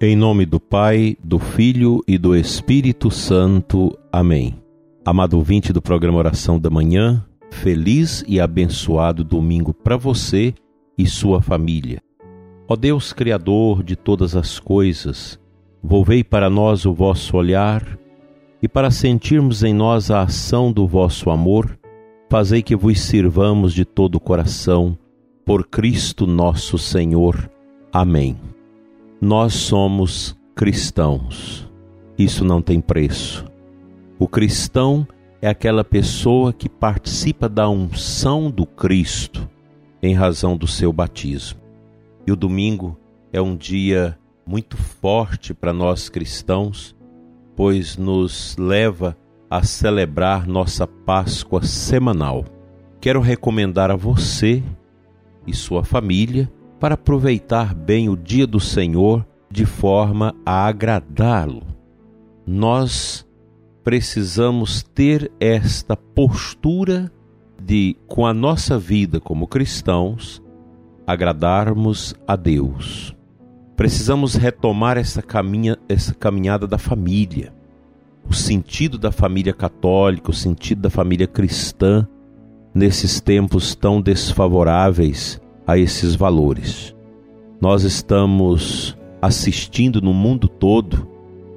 Em nome do Pai, do Filho e do Espírito Santo. Amém. Amado ouvinte do programa Oração da Manhã, feliz e abençoado domingo para você e sua família. Ó Deus Criador de todas as coisas, volvei para nós o vosso olhar e para sentirmos em nós a ação do vosso amor, fazei que vos sirvamos de todo o coração, por Cristo nosso Senhor. Amém. Nós somos cristãos. Isso não tem preço. O cristão é aquela pessoa que participa da unção do Cristo em razão do seu batismo. E o domingo é um dia muito forte para nós cristãos, pois nos leva a celebrar nossa Páscoa semanal. Quero recomendar a você e sua família para aproveitar bem o dia do Senhor de forma a agradá-lo. Nós precisamos ter esta postura de, com a nossa vida como cristãos, agradarmos a Deus. Precisamos retomar essa, caminha, essa caminhada da família, o sentido da família católica, o sentido da família cristã nesses tempos tão desfavoráveis a esses valores. Nós estamos assistindo no mundo todo,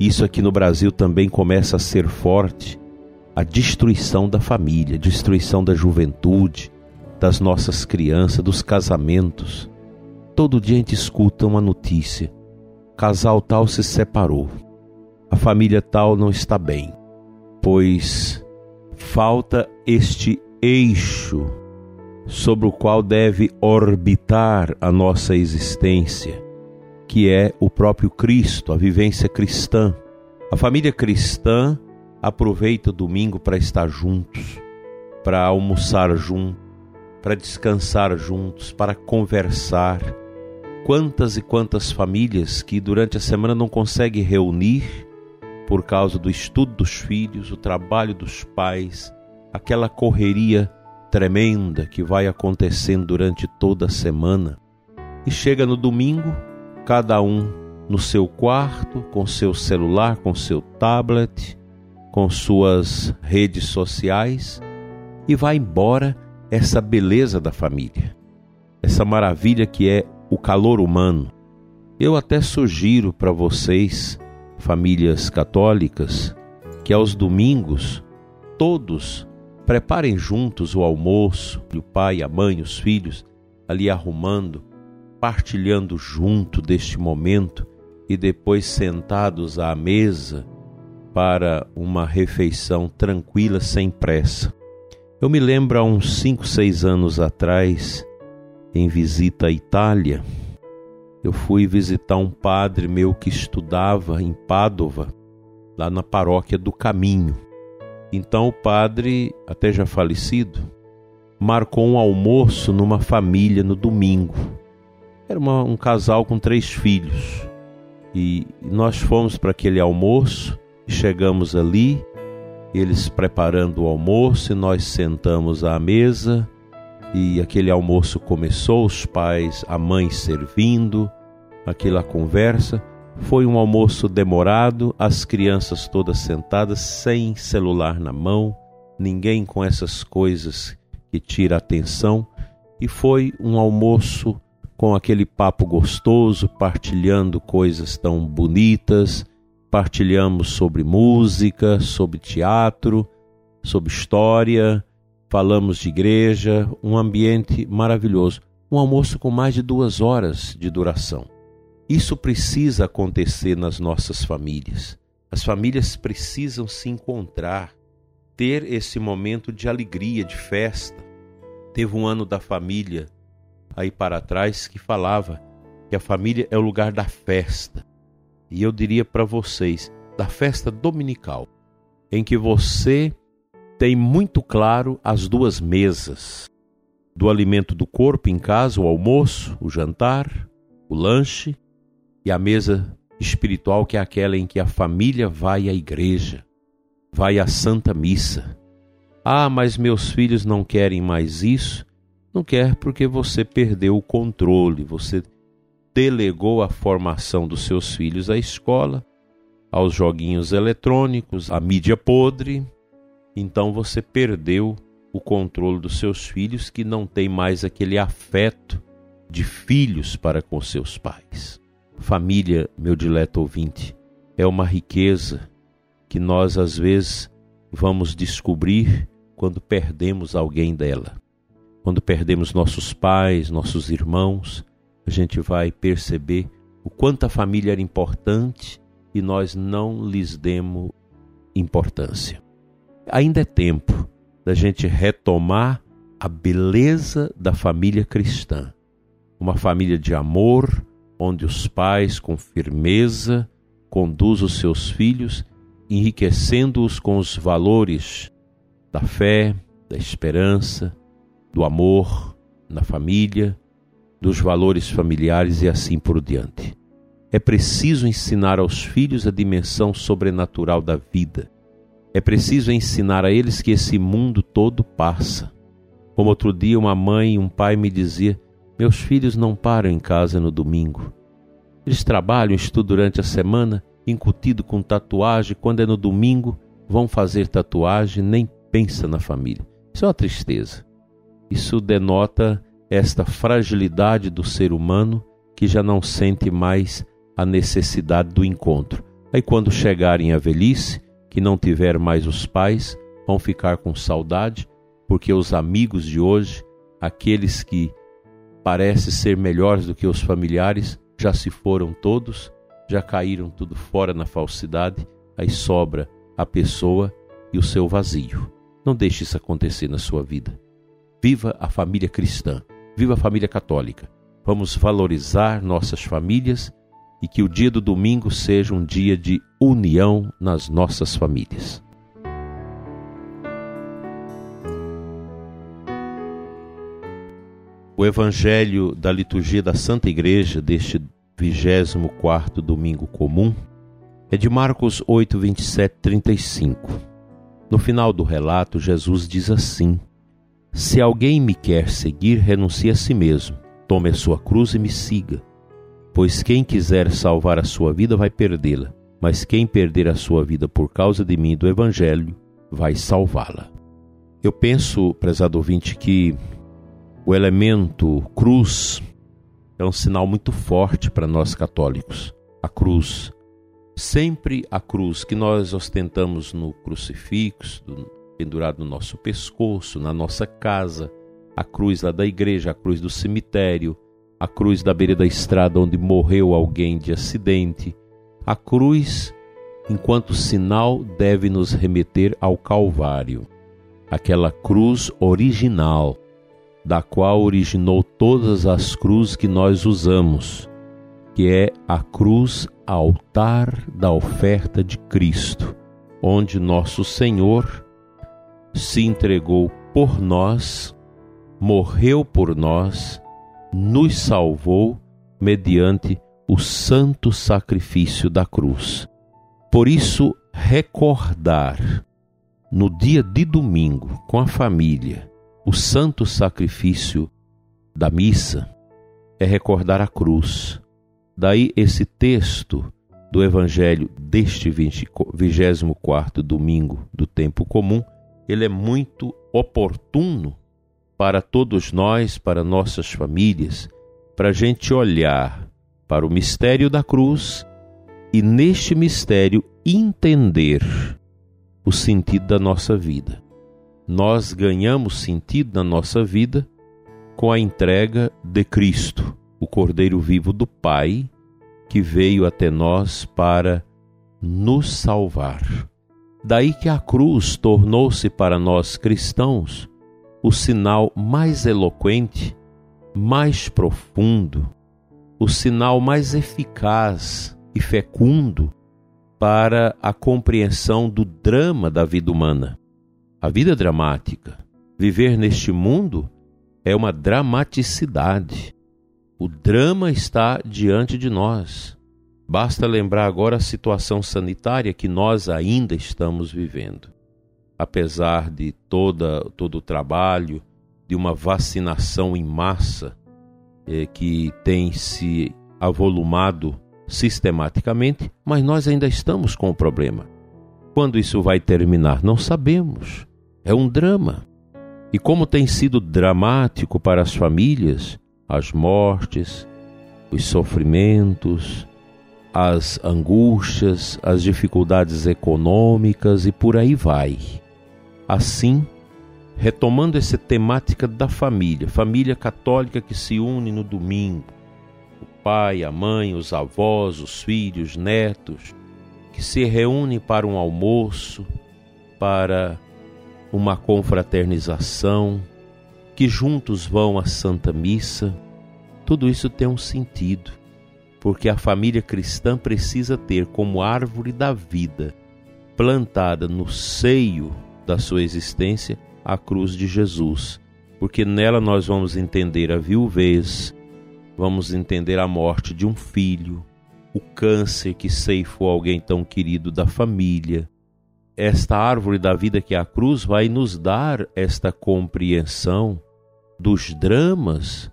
isso aqui no Brasil também começa a ser forte, a destruição da família, destruição da juventude, das nossas crianças, dos casamentos. Todo dia a gente escuta uma notícia: casal tal se separou, a família tal não está bem, pois falta este eixo sobre o qual deve orbitar a nossa existência, que é o próprio Cristo, a vivência cristã. A família cristã aproveita o domingo para estar juntos, para almoçar juntos, para descansar juntos, para conversar. Quantas e quantas famílias que durante a semana não conseguem reunir por causa do estudo dos filhos, o trabalho dos pais, aquela correria tremenda que vai acontecendo durante toda a semana. E chega no domingo, cada um no seu quarto, com seu celular, com seu tablet, com suas redes sociais, e vai embora essa beleza da família, essa maravilha que é o calor humano. Eu até sugiro para vocês, famílias católicas, que aos domingos todos Preparem juntos o almoço, o pai, a mãe, os filhos, ali arrumando, partilhando junto deste momento e depois sentados à mesa para uma refeição tranquila, sem pressa. Eu me lembro há uns cinco, seis anos atrás, em visita à Itália, eu fui visitar um padre meu que estudava em Pádua, lá na paróquia do Caminho. Então o padre, até já falecido, marcou um almoço numa família no domingo. Era uma, um casal com três filhos. E nós fomos para aquele almoço, chegamos ali, eles preparando o almoço, e nós sentamos à mesa, e aquele almoço começou, os pais, a mãe servindo, aquela conversa. Foi um almoço demorado, as crianças todas sentadas, sem celular na mão, ninguém com essas coisas que tira atenção, e foi um almoço com aquele papo gostoso, partilhando coisas tão bonitas, partilhamos sobre música, sobre teatro, sobre história, falamos de igreja, um ambiente maravilhoso. Um almoço com mais de duas horas de duração. Isso precisa acontecer nas nossas famílias. As famílias precisam se encontrar, ter esse momento de alegria, de festa. Teve um ano da família aí para trás que falava que a família é o lugar da festa. E eu diria para vocês, da festa dominical, em que você tem muito claro as duas mesas: do alimento do corpo em casa, o almoço, o jantar, o lanche e a mesa espiritual, que é aquela em que a família vai à igreja, vai à Santa Missa. Ah, mas meus filhos não querem mais isso. Não quer porque você perdeu o controle, você delegou a formação dos seus filhos à escola, aos joguinhos eletrônicos, à mídia podre. Então você perdeu o controle dos seus filhos que não tem mais aquele afeto de filhos para com seus pais. Família, meu dileto ouvinte, é uma riqueza que nós às vezes vamos descobrir quando perdemos alguém dela. Quando perdemos nossos pais, nossos irmãos, a gente vai perceber o quanto a família era importante e nós não lhes demos importância. Ainda é tempo da gente retomar a beleza da família cristã. Uma família de amor, onde os pais, com firmeza, conduzem os seus filhos, enriquecendo-os com os valores da fé, da esperança, do amor na família, dos valores familiares e assim por diante. É preciso ensinar aos filhos a dimensão sobrenatural da vida é preciso ensinar a eles que esse mundo todo passa. Como outro dia uma mãe e um pai me dizia: "Meus filhos não param em casa no domingo. Eles trabalham, estudam durante a semana, incutido com tatuagem, quando é no domingo, vão fazer tatuagem, nem pensa na família. Isso é uma tristeza. Isso denota esta fragilidade do ser humano que já não sente mais a necessidade do encontro. Aí quando chegarem à velhice, que não tiver mais os pais vão ficar com saudade, porque os amigos de hoje, aqueles que parecem ser melhores do que os familiares, já se foram todos, já caíram tudo fora na falsidade, aí sobra a pessoa e o seu vazio. Não deixe isso acontecer na sua vida. Viva a família cristã, viva a família católica. Vamos valorizar nossas famílias e que o dia do domingo seja um dia de união nas nossas famílias. O Evangelho da liturgia da Santa Igreja deste 24 domingo comum é de Marcos 8, 27, 35. No final do relato, Jesus diz assim: Se alguém me quer seguir, renuncie a si mesmo, tome a sua cruz e me siga. Pois quem quiser salvar a sua vida vai perdê-la, mas quem perder a sua vida por causa de mim e do Evangelho vai salvá-la. Eu penso, prezado ouvinte, que o elemento cruz é um sinal muito forte para nós católicos. A cruz, sempre a cruz que nós ostentamos no crucifixo, pendurado no nosso pescoço, na nossa casa, a cruz lá da igreja, a cruz do cemitério, a cruz da beira da estrada onde morreu alguém de acidente. A cruz, enquanto sinal, deve nos remeter ao Calvário, aquela cruz original, da qual originou todas as cruzes que nós usamos, que é a cruz altar da oferta de Cristo, onde nosso Senhor se entregou por nós, morreu por nós nos salvou mediante o santo sacrifício da cruz. Por isso, recordar no dia de domingo com a família o santo sacrifício da missa é recordar a cruz. Daí esse texto do Evangelho deste 24 domingo do tempo comum, ele é muito oportuno para todos nós, para nossas famílias, para a gente olhar para o mistério da cruz e, neste mistério, entender o sentido da nossa vida. Nós ganhamos sentido na nossa vida com a entrega de Cristo, o Cordeiro vivo do Pai, que veio até nós para nos salvar. Daí que a cruz tornou-se para nós cristãos o sinal mais eloquente, mais profundo, o sinal mais eficaz e fecundo para a compreensão do drama da vida humana. A vida dramática, viver neste mundo, é uma dramaticidade. O drama está diante de nós. Basta lembrar agora a situação sanitária que nós ainda estamos vivendo apesar de toda, todo o trabalho de uma vacinação em massa eh, que tem se avolumado sistematicamente, mas nós ainda estamos com o problema. Quando isso vai terminar, não sabemos. É um drama. E como tem sido dramático para as famílias, as mortes, os sofrimentos, as angústias, as dificuldades econômicas e por aí vai. Assim, retomando essa temática da família, família católica que se une no domingo, o pai, a mãe, os avós, os filhos, netos, que se reúnem para um almoço, para uma confraternização, que juntos vão à Santa Missa, tudo isso tem um sentido, porque a família cristã precisa ter como árvore da vida, plantada no seio da sua existência, a cruz de Jesus, porque nela nós vamos entender a viuvez, vamos entender a morte de um filho, o câncer que ceifou alguém tão querido da família. Esta árvore da vida que é a cruz vai nos dar esta compreensão dos dramas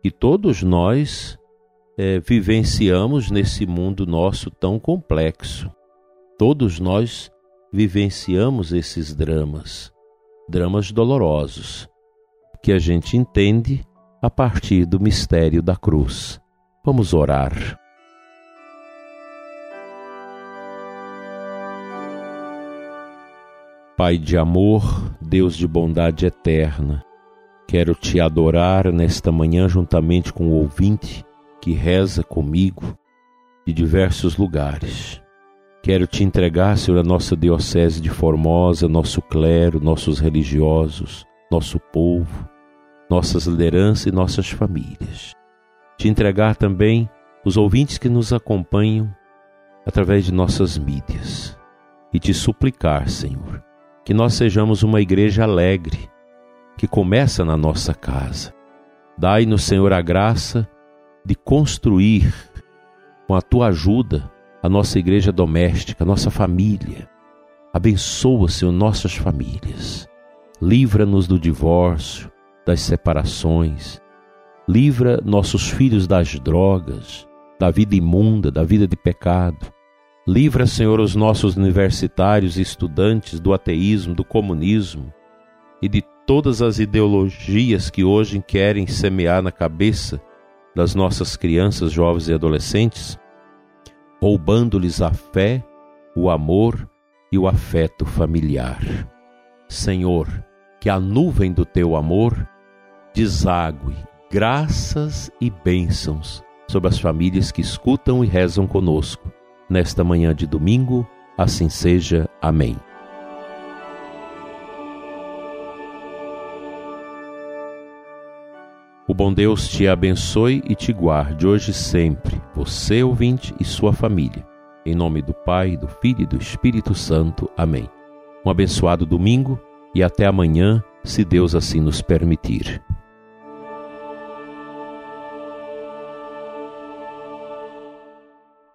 que todos nós é, vivenciamos nesse mundo nosso tão complexo. Todos nós vivenciamos esses dramas, dramas dolorosos, que a gente entende a partir do mistério da cruz. Vamos orar. Pai de amor, Deus de bondade eterna, quero te adorar nesta manhã juntamente com o ouvinte que reza comigo de diversos lugares. Quero te entregar, Senhor, a nossa Diocese de Formosa, nosso clero, nossos religiosos, nosso povo, nossas lideranças e nossas famílias. Te entregar também os ouvintes que nos acompanham através de nossas mídias. E te suplicar, Senhor, que nós sejamos uma igreja alegre, que começa na nossa casa. Dai-nos, Senhor, a graça de construir, com a tua ajuda, a nossa igreja doméstica, a nossa família. Abençoa, Senhor, nossas famílias. Livra-nos do divórcio, das separações. Livra nossos filhos das drogas, da vida imunda, da vida de pecado. Livra, Senhor, os nossos universitários e estudantes do ateísmo, do comunismo e de todas as ideologias que hoje querem semear na cabeça das nossas crianças, jovens e adolescentes, roubando-lhes a fé, o amor e o afeto familiar. Senhor, que a nuvem do teu amor desague graças e bênçãos sobre as famílias que escutam e rezam conosco nesta manhã de domingo. Assim seja. Amém. O bom Deus te abençoe e te guarde hoje e sempre, você ouvinte e sua família. Em nome do Pai, do Filho e do Espírito Santo. Amém. Um abençoado domingo e até amanhã, se Deus assim nos permitir.